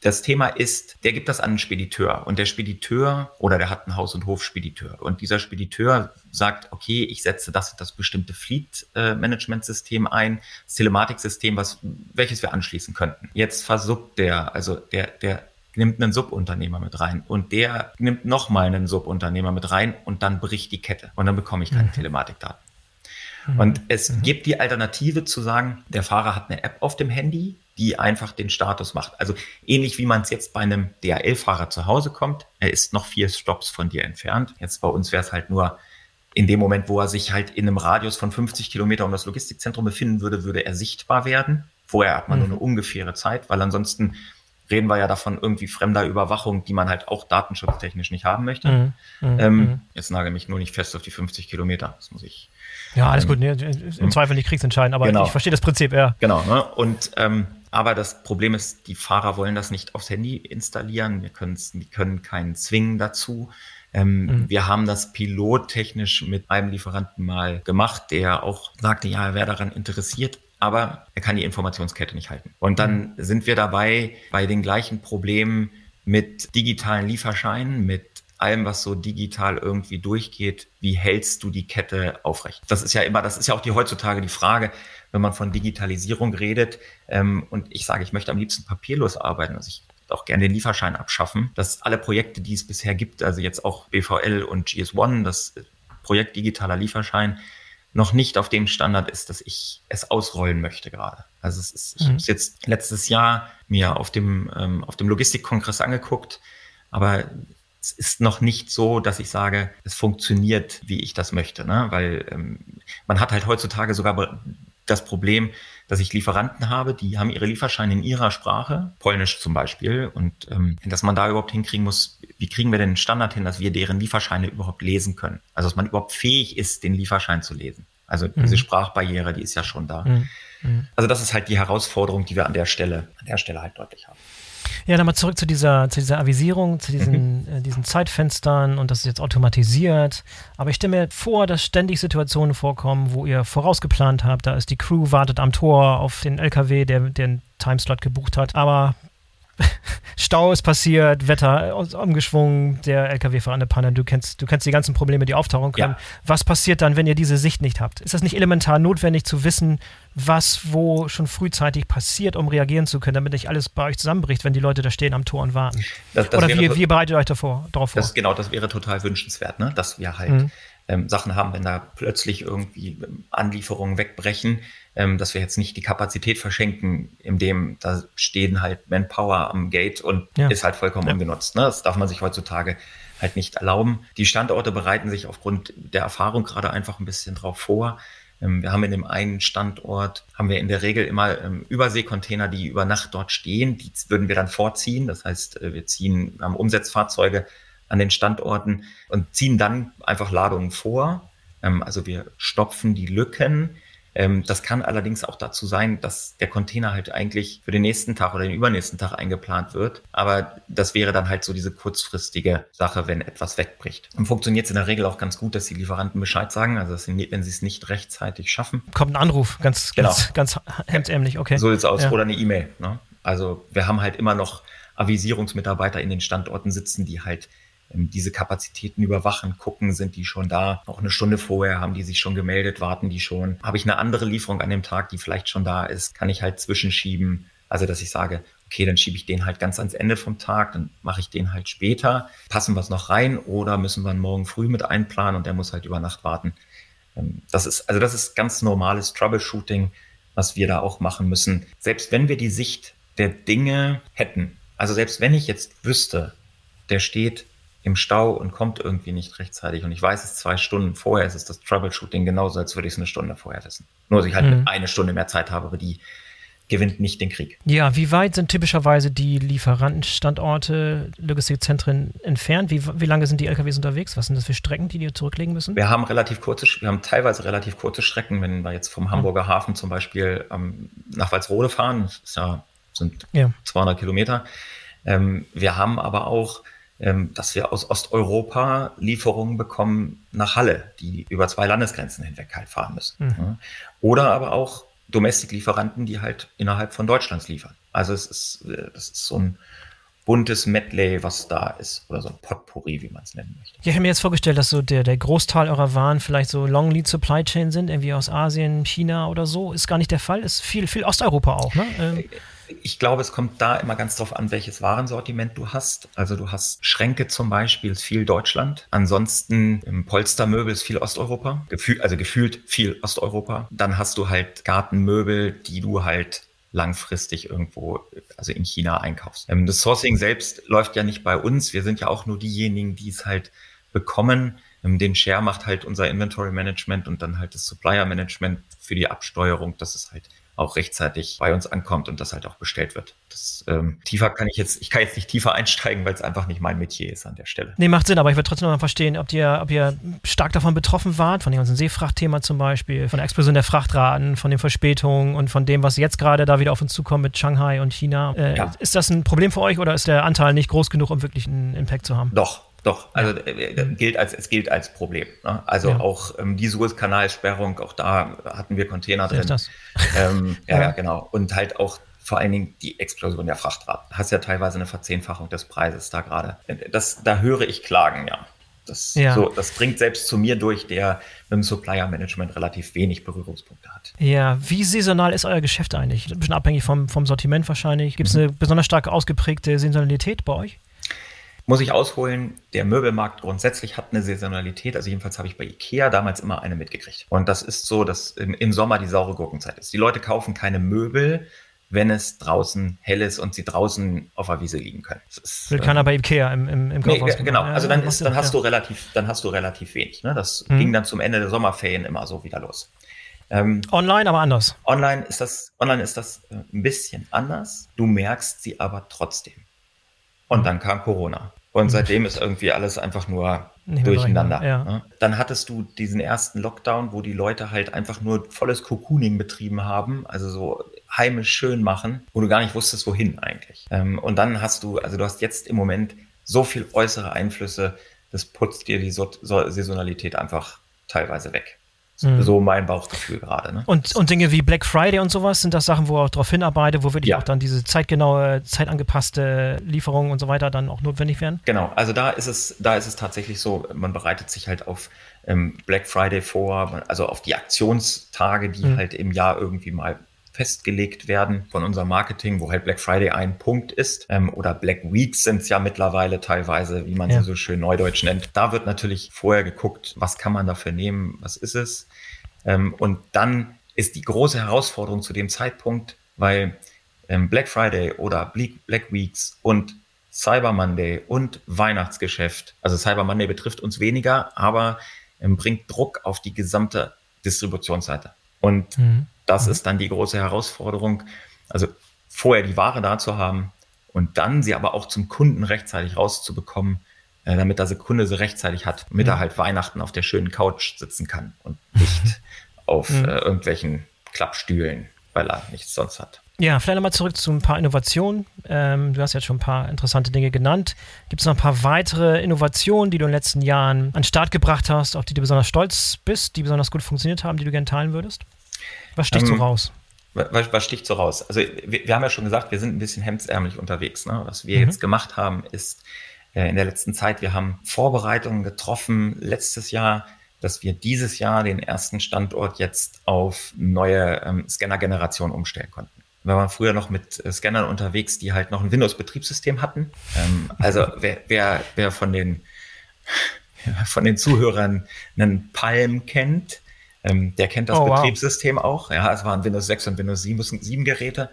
das Thema ist, der gibt das an einen Spediteur und der Spediteur oder der hat einen Haus- und Hofspediteur und dieser Spediteur sagt, okay, ich setze das das bestimmte Fleet-Management-System ein, das Telematiksystem, was, welches wir anschließen könnten. Jetzt versucht der, also der, der nimmt einen Subunternehmer mit rein und der nimmt nochmal einen Subunternehmer mit rein und dann bricht die Kette und dann bekomme ich keine mhm. Telematikdaten. Mhm. Und es mhm. gibt die Alternative zu sagen, der Fahrer hat eine App auf dem Handy, die einfach den Status macht. Also ähnlich wie man es jetzt bei einem DHL-Fahrer zu Hause kommt. Er ist noch vier Stops von dir entfernt. Jetzt bei uns wäre es halt nur in dem Moment, wo er sich halt in einem Radius von 50 Kilometer um das Logistikzentrum befinden würde, würde er sichtbar werden. Vorher hat man mhm. nur eine ungefähre Zeit, weil ansonsten reden wir ja davon irgendwie fremder Überwachung, die man halt auch datenschutztechnisch nicht haben möchte. Mhm. Mhm. Ähm, mhm. jetzt nagel mich nur nicht fest auf die 50 Kilometer. Das muss ich. Ja, alles ähm, gut. Nee, Im hm. Zweifel nicht kriegsentscheidend, aber genau. ich verstehe das Prinzip, ja. Genau. Ne? Und ähm, aber das Problem ist, die Fahrer wollen das nicht aufs Handy installieren. Wir, wir können keinen zwingen dazu. Ähm, mhm. Wir haben das pilottechnisch mit einem Lieferanten mal gemacht, der auch sagte, ja, er wäre daran interessiert, aber er kann die Informationskette nicht halten. Und dann sind wir dabei bei den gleichen Problemen mit digitalen Lieferscheinen, mit allem, was so digital irgendwie durchgeht, wie hältst du die Kette aufrecht? Das ist ja immer, das ist ja auch die heutzutage die Frage, wenn man von Digitalisierung redet. Ähm, und ich sage, ich möchte am liebsten papierlos arbeiten. Also ich auch gerne den Lieferschein abschaffen, dass alle Projekte, die es bisher gibt, also jetzt auch BVL und GS1, das Projekt digitaler Lieferschein, noch nicht auf dem Standard ist, dass ich es ausrollen möchte gerade. Also es ist, ich mhm. habe es jetzt letztes Jahr mir auf dem, ähm, auf dem Logistikkongress angeguckt, aber es ist noch nicht so, dass ich sage, es funktioniert, wie ich das möchte, ne? weil ähm, man hat halt heutzutage sogar das Problem, dass ich Lieferanten habe, die haben ihre Lieferscheine in ihrer Sprache, Polnisch zum Beispiel, und ähm, dass man da überhaupt hinkriegen muss, wie kriegen wir denn den Standard hin, dass wir deren Lieferscheine überhaupt lesen können? Also dass man überhaupt fähig ist, den Lieferschein zu lesen. Also mhm. diese Sprachbarriere, die ist ja schon da. Mhm. mhm. Also das ist halt die Herausforderung, die wir an der Stelle, an der Stelle halt deutlich haben. Ja, nochmal zurück zu dieser, zu dieser Avisierung, zu diesen, mhm. äh, diesen Zeitfenstern und das ist jetzt automatisiert. Aber ich stelle mir vor, dass ständig Situationen vorkommen, wo ihr vorausgeplant habt, da ist die Crew, wartet am Tor auf den LKW, der den Timeslot gebucht hat. Aber Stau ist passiert, Wetter umgeschwungen, der LKW-Fahrer eine Panne. Du kennst, du kennst die ganzen Probleme, die auftauchen können. Ja. Was passiert dann, wenn ihr diese Sicht nicht habt? Ist das nicht elementar notwendig zu wissen, was wo schon frühzeitig passiert, um reagieren zu können, damit nicht alles bei euch zusammenbricht, wenn die Leute da stehen am Tor und warten? Das, das Oder wie, wie bereitet ihr euch davor, darauf vor? Das, genau, das wäre total wünschenswert, ne? dass wir halt mhm. Ähm, Sachen haben, wenn da plötzlich irgendwie Anlieferungen wegbrechen, ähm, dass wir jetzt nicht die Kapazität verschenken, indem da stehen halt Manpower am Gate und ja. ist halt vollkommen ja. ungenutzt. Ne? Das darf man sich heutzutage halt nicht erlauben. Die Standorte bereiten sich aufgrund der Erfahrung gerade einfach ein bisschen drauf vor. Ähm, wir haben in dem einen Standort, haben wir in der Regel immer ähm, Überseekontainer, die über Nacht dort stehen. Die würden wir dann vorziehen. Das heißt, äh, wir ziehen, wir haben Umsetzfahrzeuge an den Standorten und ziehen dann einfach Ladungen vor. Ähm, also wir stopfen die Lücken ähm, das kann allerdings auch dazu sein, dass der Container halt eigentlich für den nächsten Tag oder den übernächsten Tag eingeplant wird. Aber das wäre dann halt so diese kurzfristige Sache, wenn etwas wegbricht. Und funktioniert es in der Regel auch ganz gut, dass die Lieferanten Bescheid sagen, also sie, wenn sie es nicht rechtzeitig schaffen. Kommt ein Anruf, ganz, genau. ganz, ganz hemdärmlich, okay. So sieht's aus. Ja. Oder eine E-Mail. Ne? Also wir haben halt immer noch Avisierungsmitarbeiter in den Standorten sitzen, die halt diese Kapazitäten überwachen, gucken, sind die schon da. Auch eine Stunde vorher haben die sich schon gemeldet, warten die schon. Habe ich eine andere Lieferung an dem Tag, die vielleicht schon da ist, kann ich halt zwischenschieben. Also, dass ich sage, okay, dann schiebe ich den halt ganz ans Ende vom Tag, dann mache ich den halt später. Passen wir es noch rein oder müssen wir morgen früh mit einplanen und der muss halt über Nacht warten. Ähm, das ist, also das ist ganz normales Troubleshooting, was wir da auch machen müssen. Selbst wenn wir die Sicht der Dinge hätten, also selbst wenn ich jetzt wüsste, der steht im Stau und kommt irgendwie nicht rechtzeitig. Und ich weiß es zwei Stunden vorher, ist es das Troubleshooting genauso, als würde ich es eine Stunde vorher wissen. Nur, dass ich halt mhm. eine Stunde mehr Zeit habe, aber die, gewinnt nicht den Krieg. Ja, wie weit sind typischerweise die Lieferantenstandorte, Logistikzentren entfernt? Wie, wie lange sind die LKWs unterwegs? Was sind das für Strecken, die die zurücklegen müssen? Wir haben relativ kurze, wir haben teilweise relativ kurze Strecken, wenn wir jetzt vom. Hamburger Hafen zum Beispiel ähm, nach Walsrode fahren, das ja, sind ja. 200 Kilometer. Ähm, wir haben aber auch ähm, dass wir aus Osteuropa Lieferungen bekommen nach Halle, die über zwei Landesgrenzen hinweg halt fahren müssen. Mhm. Oder aber auch Domestiklieferanten, die halt innerhalb von Deutschlands liefern. Also es ist, äh, das ist so ein buntes Medley, was da ist. Oder so ein Potpourri, wie man es nennen möchte. ich hätte mir jetzt vorgestellt, dass so der, der Großteil eurer Waren vielleicht so Long Lead Supply Chain sind, irgendwie aus Asien, China oder so. Ist gar nicht der Fall. Ist viel, viel Osteuropa auch, ne? Ähm ich glaube, es kommt da immer ganz drauf an, welches Warensortiment du hast. Also du hast Schränke zum Beispiel, ist viel Deutschland. Ansonsten im Polstermöbel ist viel Osteuropa. Gefühl, also gefühlt viel Osteuropa. Dann hast du halt Gartenmöbel, die du halt langfristig irgendwo, also in China einkaufst. Ähm, das Sourcing selbst läuft ja nicht bei uns. Wir sind ja auch nur diejenigen, die es halt bekommen. Ähm, den Share macht halt unser Inventory Management und dann halt das Supplier Management für die Absteuerung, dass es halt auch rechtzeitig bei uns ankommt und das halt auch bestellt wird. Das, ähm, tiefer kann ich jetzt, ich kann jetzt nicht tiefer einsteigen, weil es einfach nicht mein Metier ist an der Stelle. Nee, macht Sinn, aber ich würde trotzdem noch mal verstehen, ob ihr, ob ihr stark davon betroffen wart, von dem ganzen Seefrachtthema zum Beispiel, von der Explosion der Frachtraten, von den Verspätungen und von dem, was jetzt gerade da wieder auf uns zukommt mit Shanghai und China. Äh, ja. Ist das ein Problem für euch oder ist der Anteil nicht groß genug, um wirklich einen Impact zu haben? Doch, doch, also ja. äh, äh gilt als, es gilt als Problem. Ne? Also ja. auch ähm, die Suezkanalsperrung, auch da hatten wir Container drin. Das. Ähm, ja, ja, genau. Und halt auch vor allen Dingen die Explosion der Frachtraten. Hast ja teilweise eine Verzehnfachung des Preises da gerade. Das, da höre ich Klagen, ja. Das, ja. So, das dringt selbst zu mir durch, der mit dem Supplier-Management relativ wenig Berührungspunkte hat. Ja, wie saisonal ist euer Geschäft eigentlich? Ein bisschen abhängig vom, vom Sortiment wahrscheinlich. Gibt es mhm. eine besonders stark ausgeprägte Saisonalität bei euch? Muss ich ausholen, der Möbelmarkt grundsätzlich hat eine Saisonalität. Also jedenfalls habe ich bei Ikea damals immer eine mitgekriegt. Und das ist so, dass im, im Sommer die saure Gurkenzeit ist. Die Leute kaufen keine Möbel, wenn es draußen hell ist und sie draußen auf der Wiese liegen können. Das Will äh, keiner bei Ikea im, im, im Kaufhaus. Nee, genau, also dann, ist, dann hast du relativ, dann hast du relativ wenig. Ne? Das hm. ging dann zum Ende der Sommerferien immer so wieder los. Ähm, online aber anders. Online ist das, online ist das äh, ein bisschen anders. Du merkst sie aber trotzdem. Und dann kam Corona. Und mhm. seitdem ist irgendwie alles einfach nur durcheinander. Ja. Ne? Dann hattest du diesen ersten Lockdown, wo die Leute halt einfach nur volles Cocooning betrieben haben, also so heimisch schön machen, wo du gar nicht wusstest, wohin eigentlich. Ähm, und dann hast du, also du hast jetzt im Moment so viel äußere Einflüsse, das putzt dir die Saisonalität einfach teilweise weg. Mhm. So mein Bauchgefühl gerade. Ne? Und, und Dinge wie Black Friday und sowas, sind das Sachen, wo ihr auch darauf hinarbeitet, wo wirklich ja. auch dann diese zeitgenaue, zeitangepasste Lieferung und so weiter dann auch notwendig werden? Genau, also da ist es, da ist es tatsächlich so, man bereitet sich halt auf ähm, Black Friday vor, also auf die Aktionstage, die mhm. halt im Jahr irgendwie mal festgelegt werden von unserem Marketing, wo halt Black Friday ein Punkt ist. Ähm, oder Black Weeks sind es ja mittlerweile teilweise, wie man ja. sie so schön neudeutsch nennt. Da wird natürlich vorher geguckt, was kann man dafür nehmen, was ist es. Ähm, und dann ist die große Herausforderung zu dem Zeitpunkt, weil ähm, Black Friday oder Black Weeks und Cyber Monday und Weihnachtsgeschäft, also Cyber Monday betrifft uns weniger, aber ähm, bringt Druck auf die gesamte Distributionsseite. Und mhm. Das mhm. ist dann die große Herausforderung. Also vorher die Ware da zu haben und dann sie aber auch zum Kunden rechtzeitig rauszubekommen, äh, damit der Kunde sie rechtzeitig hat, damit mhm. er halt Weihnachten auf der schönen Couch sitzen kann und nicht auf mhm. äh, irgendwelchen Klappstühlen, weil er nichts sonst hat. Ja, vielleicht nochmal zurück zu ein paar Innovationen. Ähm, du hast jetzt schon ein paar interessante Dinge genannt. Gibt es noch ein paar weitere Innovationen, die du in den letzten Jahren an den Start gebracht hast, auf die du besonders stolz bist, die besonders gut funktioniert haben, die du gerne teilen würdest? Was sticht ähm, so raus? Was, was, sticht so raus? Also wir, wir, haben ja schon gesagt, wir sind ein bisschen hemdsärmlich unterwegs. Ne? Was wir mhm. jetzt gemacht haben, ist äh, in der letzten Zeit, wir haben Vorbereitungen getroffen letztes Jahr, dass wir dieses Jahr den ersten Standort jetzt auf neue ähm, Scanner-Generation umstellen konnten. Wir waren früher noch mit äh, Scannern unterwegs, die halt noch ein Windows-Betriebssystem hatten. Ähm, also wer, wer, wer von den von den Zuhörern einen Palm kennt, ähm, der kennt das oh, Betriebssystem wow. auch. Ja, es waren Windows 6 und Windows 7, 7 Geräte.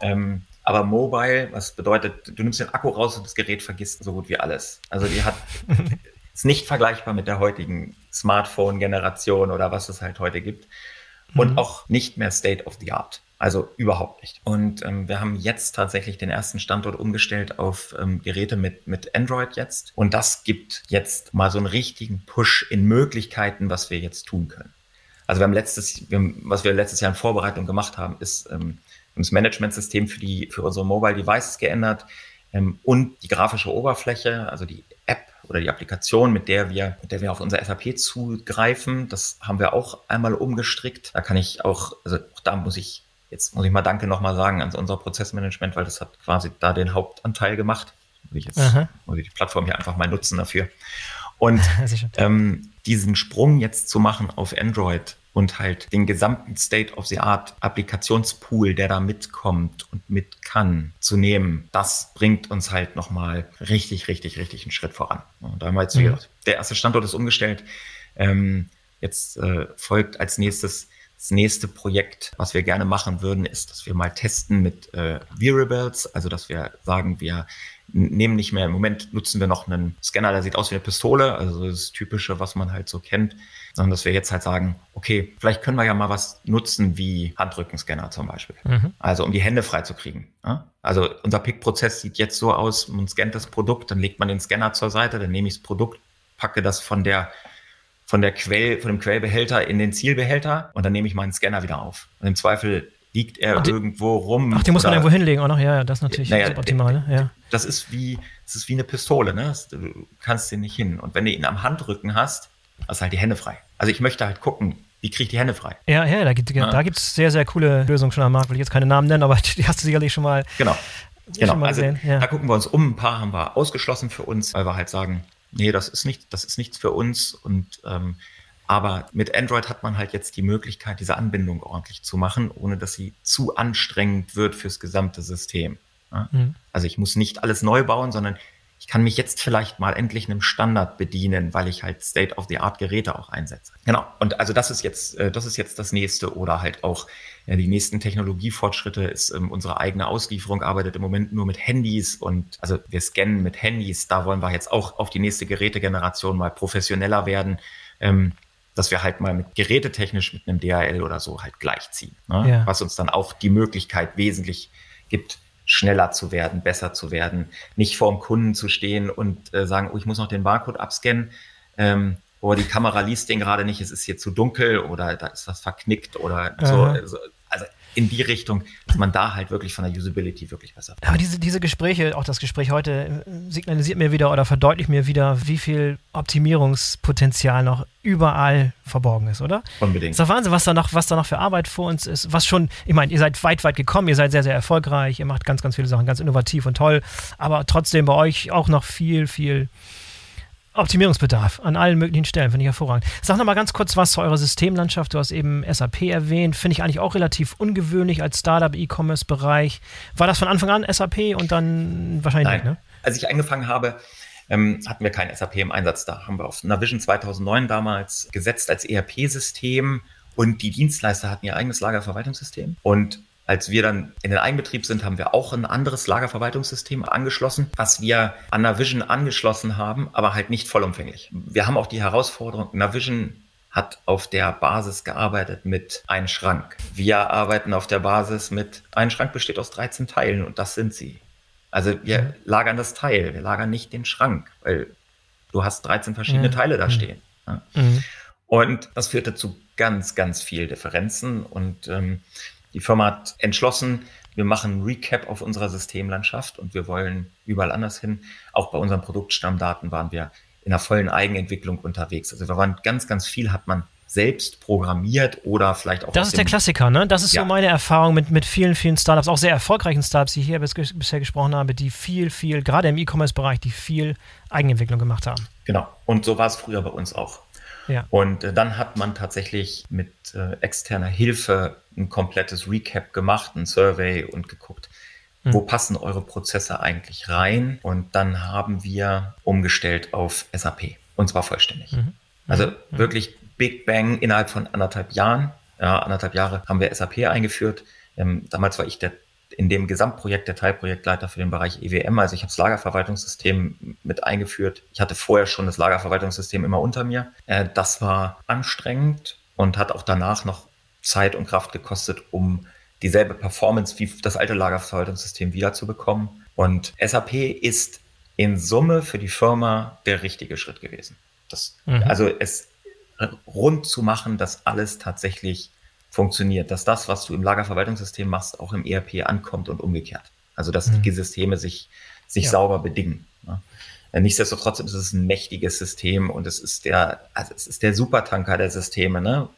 Ähm, aber Mobile, was bedeutet, du nimmst den Akku raus und das Gerät vergisst so gut wie alles. Also die hat, ist nicht vergleichbar mit der heutigen Smartphone-Generation oder was es halt heute gibt. Und mhm. auch nicht mehr State of the Art. Also überhaupt nicht. Und ähm, wir haben jetzt tatsächlich den ersten Standort umgestellt auf ähm, Geräte mit, mit Android jetzt. Und das gibt jetzt mal so einen richtigen Push in Möglichkeiten, was wir jetzt tun können. Also wir haben letztes, wir haben, was wir letztes Jahr in Vorbereitung gemacht haben, ist ähm, das Managementsystem für die, für unsere Mobile Devices geändert ähm, und die grafische Oberfläche, also die App oder die Applikation, mit der wir, mit der wir auf unser SAP zugreifen, das haben wir auch einmal umgestrickt. Da kann ich auch, also auch da muss ich, jetzt muss ich mal Danke nochmal sagen an unser Prozessmanagement, weil das hat quasi da den Hauptanteil gemacht. Muss ich jetzt, muss ich die Plattform hier einfach mal nutzen dafür. Und ähm, diesen Sprung jetzt zu machen auf Android und halt den gesamten State of the Art Applikationspool, der da mitkommt und mit kann, zu nehmen, das bringt uns halt nochmal richtig, richtig, richtig einen Schritt voran. Und da haben wir jetzt mhm. der erste Standort ist umgestellt. Ähm, jetzt äh, folgt als nächstes das nächste Projekt, was wir gerne machen würden, ist, dass wir mal testen mit äh, Wearables, also dass wir sagen, wir nehmen nicht mehr, im Moment nutzen wir noch einen Scanner, der sieht aus wie eine Pistole, also das Typische, was man halt so kennt, sondern dass wir jetzt halt sagen, okay, vielleicht können wir ja mal was nutzen wie Handrückenscanner zum Beispiel. Mhm. Also um die Hände frei zu kriegen. Ja? Also unser Pick-Prozess sieht jetzt so aus, man scannt das Produkt, dann legt man den Scanner zur Seite, dann nehme ich das Produkt, packe das von der von der Quell, von dem Quellbehälter in den Zielbehälter und dann nehme ich meinen Scanner wieder auf. Und im Zweifel liegt er die, irgendwo rum. Ach, die muss man irgendwo hinlegen auch noch. Ja, ja das ist natürlich naja, optimal. Ne? Ja. Das ist wie, das ist wie eine Pistole, ne? Du kannst den nicht hin. Und wenn du ihn am Handrücken hast, du halt die Hände frei. Also ich möchte halt gucken, wie kriege ich die Hände frei? Ja, ja, da gibt es ja. sehr, sehr coole Lösungen schon am Markt. Will ich jetzt keine Namen nennen, aber die hast du sicherlich schon mal. Genau. Genau, also ja. da gucken wir uns um. Ein paar haben wir ausgeschlossen für uns, weil wir halt sagen, nee, das ist nicht, das ist nichts für uns. Und ähm, aber mit Android hat man halt jetzt die Möglichkeit, diese Anbindung ordentlich zu machen, ohne dass sie zu anstrengend wird fürs gesamte System. Ja? Mhm. Also ich muss nicht alles neu bauen, sondern kann mich jetzt vielleicht mal endlich einem Standard bedienen, weil ich halt State-of-the-Art-Geräte auch einsetze. Genau. Und also das ist jetzt, äh, das ist jetzt das nächste oder halt auch die nächsten Technologiefortschritte ist ähm, unsere eigene Auslieferung arbeitet im Moment nur mit Handys und also wir scannen mit Handys. Da wollen wir jetzt auch auf die nächste Gerätegeneration mal professioneller werden. Ähm, dass wir halt mal mit gerätetechnisch mit einem DHL oder so halt gleichziehen. Ne? Ja. Was uns dann auch die Möglichkeit wesentlich gibt, schneller zu werden, besser zu werden, nicht vor dem Kunden zu stehen und äh, sagen, oh, ich muss noch den Barcode abscannen. Ähm, oder die Kamera liest den gerade nicht, es ist hier zu dunkel oder da ist was verknickt oder so. Also, also in die Richtung, dass man da halt wirklich von der Usability wirklich besser wird. Aber diese, diese Gespräche, auch das Gespräch heute, äh, signalisiert mir wieder oder verdeutlicht mir wieder, wie viel Optimierungspotenzial noch überall verborgen ist, oder? Unbedingt. ist doch Wahnsinn, was da noch, was da noch für Arbeit vor uns ist. Was schon, ich meine, ihr seid weit, weit gekommen, ihr seid sehr, sehr erfolgreich, ihr macht ganz, ganz viele Sachen, ganz innovativ und toll, aber trotzdem bei euch auch noch viel, viel Optimierungsbedarf an allen möglichen Stellen, finde ich hervorragend. Sag noch mal ganz kurz was zu eurer Systemlandschaft. Du hast eben SAP erwähnt, finde ich eigentlich auch relativ ungewöhnlich als Startup-E-Commerce-Bereich. War das von Anfang an SAP und dann wahrscheinlich Nein. nicht, ne? Als ich angefangen habe, ähm, hatten wir kein SAP im Einsatz. Da haben wir auf Navision 2009 damals gesetzt als ERP-System und die Dienstleister hatten ihr eigenes Lagerverwaltungssystem. Und als wir dann in den Eigenbetrieb sind, haben wir auch ein anderes Lagerverwaltungssystem angeschlossen, was wir an Navision angeschlossen haben, aber halt nicht vollumfänglich. Wir haben auch die Herausforderung, Navision hat auf der Basis gearbeitet mit einem Schrank. Wir arbeiten auf der Basis mit, ein Schrank besteht aus 13 Teilen und das sind sie. Also wir mhm. lagern das Teil, wir lagern nicht den Schrank, weil du hast 13 verschiedene ja. Teile da mhm. stehen. Mhm. Und das führte zu ganz, ganz viel Differenzen und ähm, die Firma hat entschlossen, wir machen Recap auf unserer Systemlandschaft und wir wollen überall anders hin. Auch bei unseren Produktstammdaten waren wir in der vollen Eigenentwicklung unterwegs. Also wir waren ganz, ganz viel hat man selbst programmiert oder vielleicht auch. Das ist der Klassiker, ne? Das ist ja. so meine Erfahrung mit, mit vielen, vielen Startups, auch sehr erfolgreichen Startups, die ich hier bis, bisher gesprochen habe, die viel, viel, gerade im E-Commerce-Bereich, die viel Eigenentwicklung gemacht haben. Genau. Und so war es früher bei uns auch. Ja. Und äh, dann hat man tatsächlich mit äh, externer Hilfe ein komplettes Recap gemacht, ein Survey und geguckt, mhm. wo passen eure Prozesse eigentlich rein? Und dann haben wir umgestellt auf SAP und zwar vollständig. Mhm. Also mhm. wirklich Big Bang innerhalb von anderthalb Jahren. Ja, anderthalb Jahre haben wir SAP eingeführt. Ähm, damals war ich der in dem Gesamtprojekt der Teilprojektleiter für den Bereich EWM. Also ich habe das Lagerverwaltungssystem mit eingeführt. Ich hatte vorher schon das Lagerverwaltungssystem immer unter mir. Äh, das war anstrengend und hat auch danach noch Zeit und Kraft gekostet, um dieselbe Performance wie das alte Lagerverwaltungssystem wiederzubekommen. Und SAP ist in Summe für die Firma der richtige Schritt gewesen. Das, mhm. Also es rund zu machen, dass alles tatsächlich funktioniert, dass das, was du im Lagerverwaltungssystem machst, auch im ERP ankommt und umgekehrt. Also dass mhm. die Systeme sich, sich ja. sauber bedingen. Ne? Nichtsdestotrotz ist es ein mächtiges System und es ist der, also es ist der Supertanker der Systeme, ne?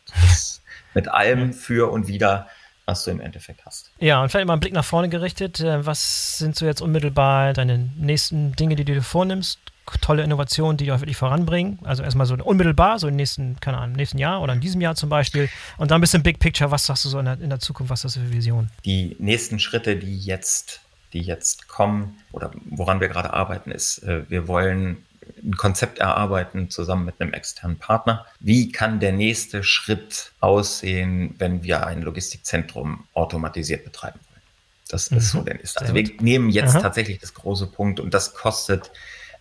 mit allem für und wieder, was du im Endeffekt hast. Ja, und vielleicht mal einen Blick nach vorne gerichtet. Äh, was sind so jetzt unmittelbar deine nächsten Dinge, die du dir vornimmst? Tolle Innovationen, die auch wirklich voranbringen. Also erstmal so unmittelbar, so im nächsten, keine Ahnung, im nächsten Jahr oder in diesem Jahr zum Beispiel. Und dann ein bisschen Big Picture, was sagst du so in der, in der Zukunft, was ist das für Vision? Die nächsten Schritte, die jetzt die jetzt kommen oder woran wir gerade arbeiten, ist, äh, wir wollen ein Konzept erarbeiten zusammen mit einem externen Partner. Wie kann der nächste Schritt aussehen, wenn wir ein Logistikzentrum automatisiert betreiben wollen? Das mhm. ist so der nächste. Also wir nehmen jetzt Aha. tatsächlich das große Punkt und das kostet,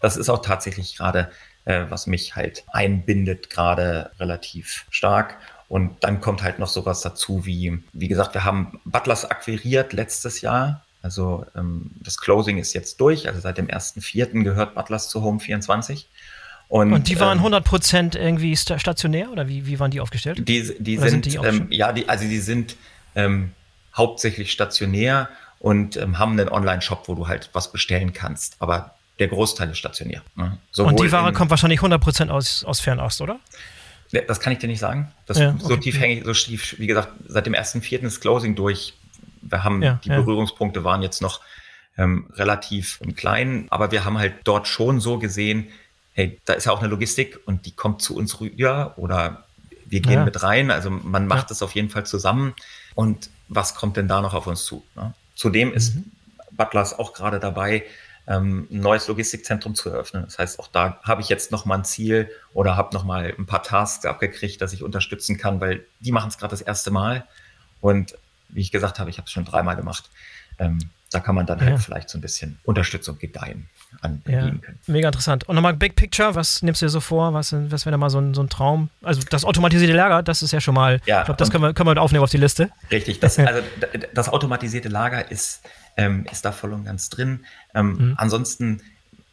das ist auch tatsächlich gerade, äh, was mich halt einbindet, gerade relativ stark. Und dann kommt halt noch sowas dazu wie, wie gesagt, wir haben Butlers akquiriert letztes Jahr also ähm, das Closing ist jetzt durch. Also seit dem 1.4. gehört Butlers zu Home 24. Und, und die waren ähm, 100% irgendwie stationär oder wie, wie waren die aufgestellt? Die, die sind, sind die ähm, ja, die, also die sind ähm, hauptsächlich stationär und ähm, haben einen Online-Shop, wo du halt was bestellen kannst. Aber der Großteil ist stationär. Ne? und die Ware in, kommt wahrscheinlich 100% aus, aus Fernost, oder? Das kann ich dir nicht sagen. Das, ja, okay. So tief hänge ich, so tief, wie gesagt, seit dem 1.4. ist Closing durch wir haben, ja, die ja. Berührungspunkte waren jetzt noch ähm, relativ klein, aber wir haben halt dort schon so gesehen, hey, da ist ja auch eine Logistik und die kommt zu uns rüber oder wir gehen mit rein. Also man macht es auf jeden Fall zusammen. Und was kommt denn da noch auf uns zu? Ne? Zudem ist mhm. Butlers auch gerade dabei, ähm, ein neues Logistikzentrum zu eröffnen. Das heißt, auch da habe ich jetzt noch mal ein Ziel oder habe noch mal ein paar Tasks abgekriegt, dass ich unterstützen kann, weil die machen es gerade das erste Mal. Und wie ich gesagt habe, ich habe es schon dreimal gemacht. Ähm, da kann man dann halt ja. halt vielleicht so ein bisschen Unterstützung gedeihen anbieten ja, können. Mega interessant. Und nochmal Big Picture, was nimmst du dir so vor? Was, was wäre da mal so ein, so ein Traum? Also das automatisierte Lager, das ist ja schon mal, ja, ich glaube, das können wir, können wir aufnehmen auf die Liste. Richtig, das, also das automatisierte Lager ist, ähm, ist da voll und ganz drin. Ähm, mhm. Ansonsten,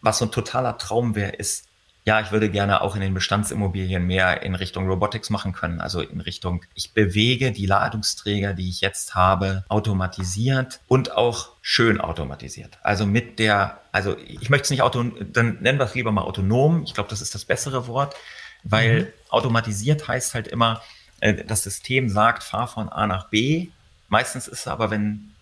was so ein totaler Traum wäre, ist ja, ich würde gerne auch in den Bestandsimmobilien mehr in Richtung Robotics machen können. Also in Richtung, ich bewege die Ladungsträger, die ich jetzt habe, automatisiert und auch schön automatisiert. Also mit der, also ich möchte es nicht auto, dann nennen wir es lieber mal autonom. Ich glaube, das ist das bessere Wort, weil mhm. automatisiert heißt halt immer, äh, das System sagt, fahr von A nach B. Meistens ist es aber, wenn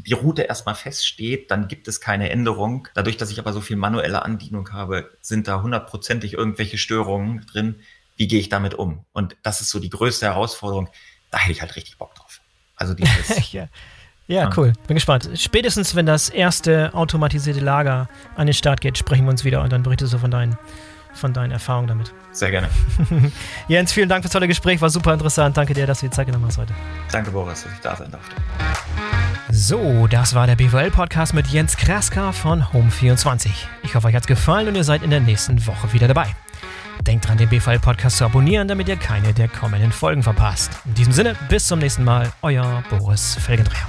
die Route erstmal feststeht, dann gibt es keine Änderung. Dadurch, dass ich aber so viel manuelle Andienung habe, sind da hundertprozentig irgendwelche Störungen drin. Wie gehe ich damit um? Und das ist so die größte Herausforderung. Da hätte ich halt richtig Bock drauf. Also dieses. ja. Ja, cool. Bin gespannt. Spätestens, wenn das erste automatisierte Lager an den Start geht, sprechen wir uns wieder und dann berichtest du von deinen, von deinen Erfahrungen damit. Sehr gerne. Jens, vielen Dank fürs tolle Gespräch. War super interessant. Danke dir, dass du die Zeit genommen hast heute. Danke, Boris, dass ich da sein durfte. So, das war der BWL-Podcast mit Jens Kraska von Home24. Ich hoffe, euch hat's gefallen und ihr seid in der nächsten Woche wieder dabei. Denkt dran, den BVL-Podcast zu abonnieren, damit ihr keine der kommenden Folgen verpasst. In diesem Sinne, bis zum nächsten Mal, euer Boris Felgendreher.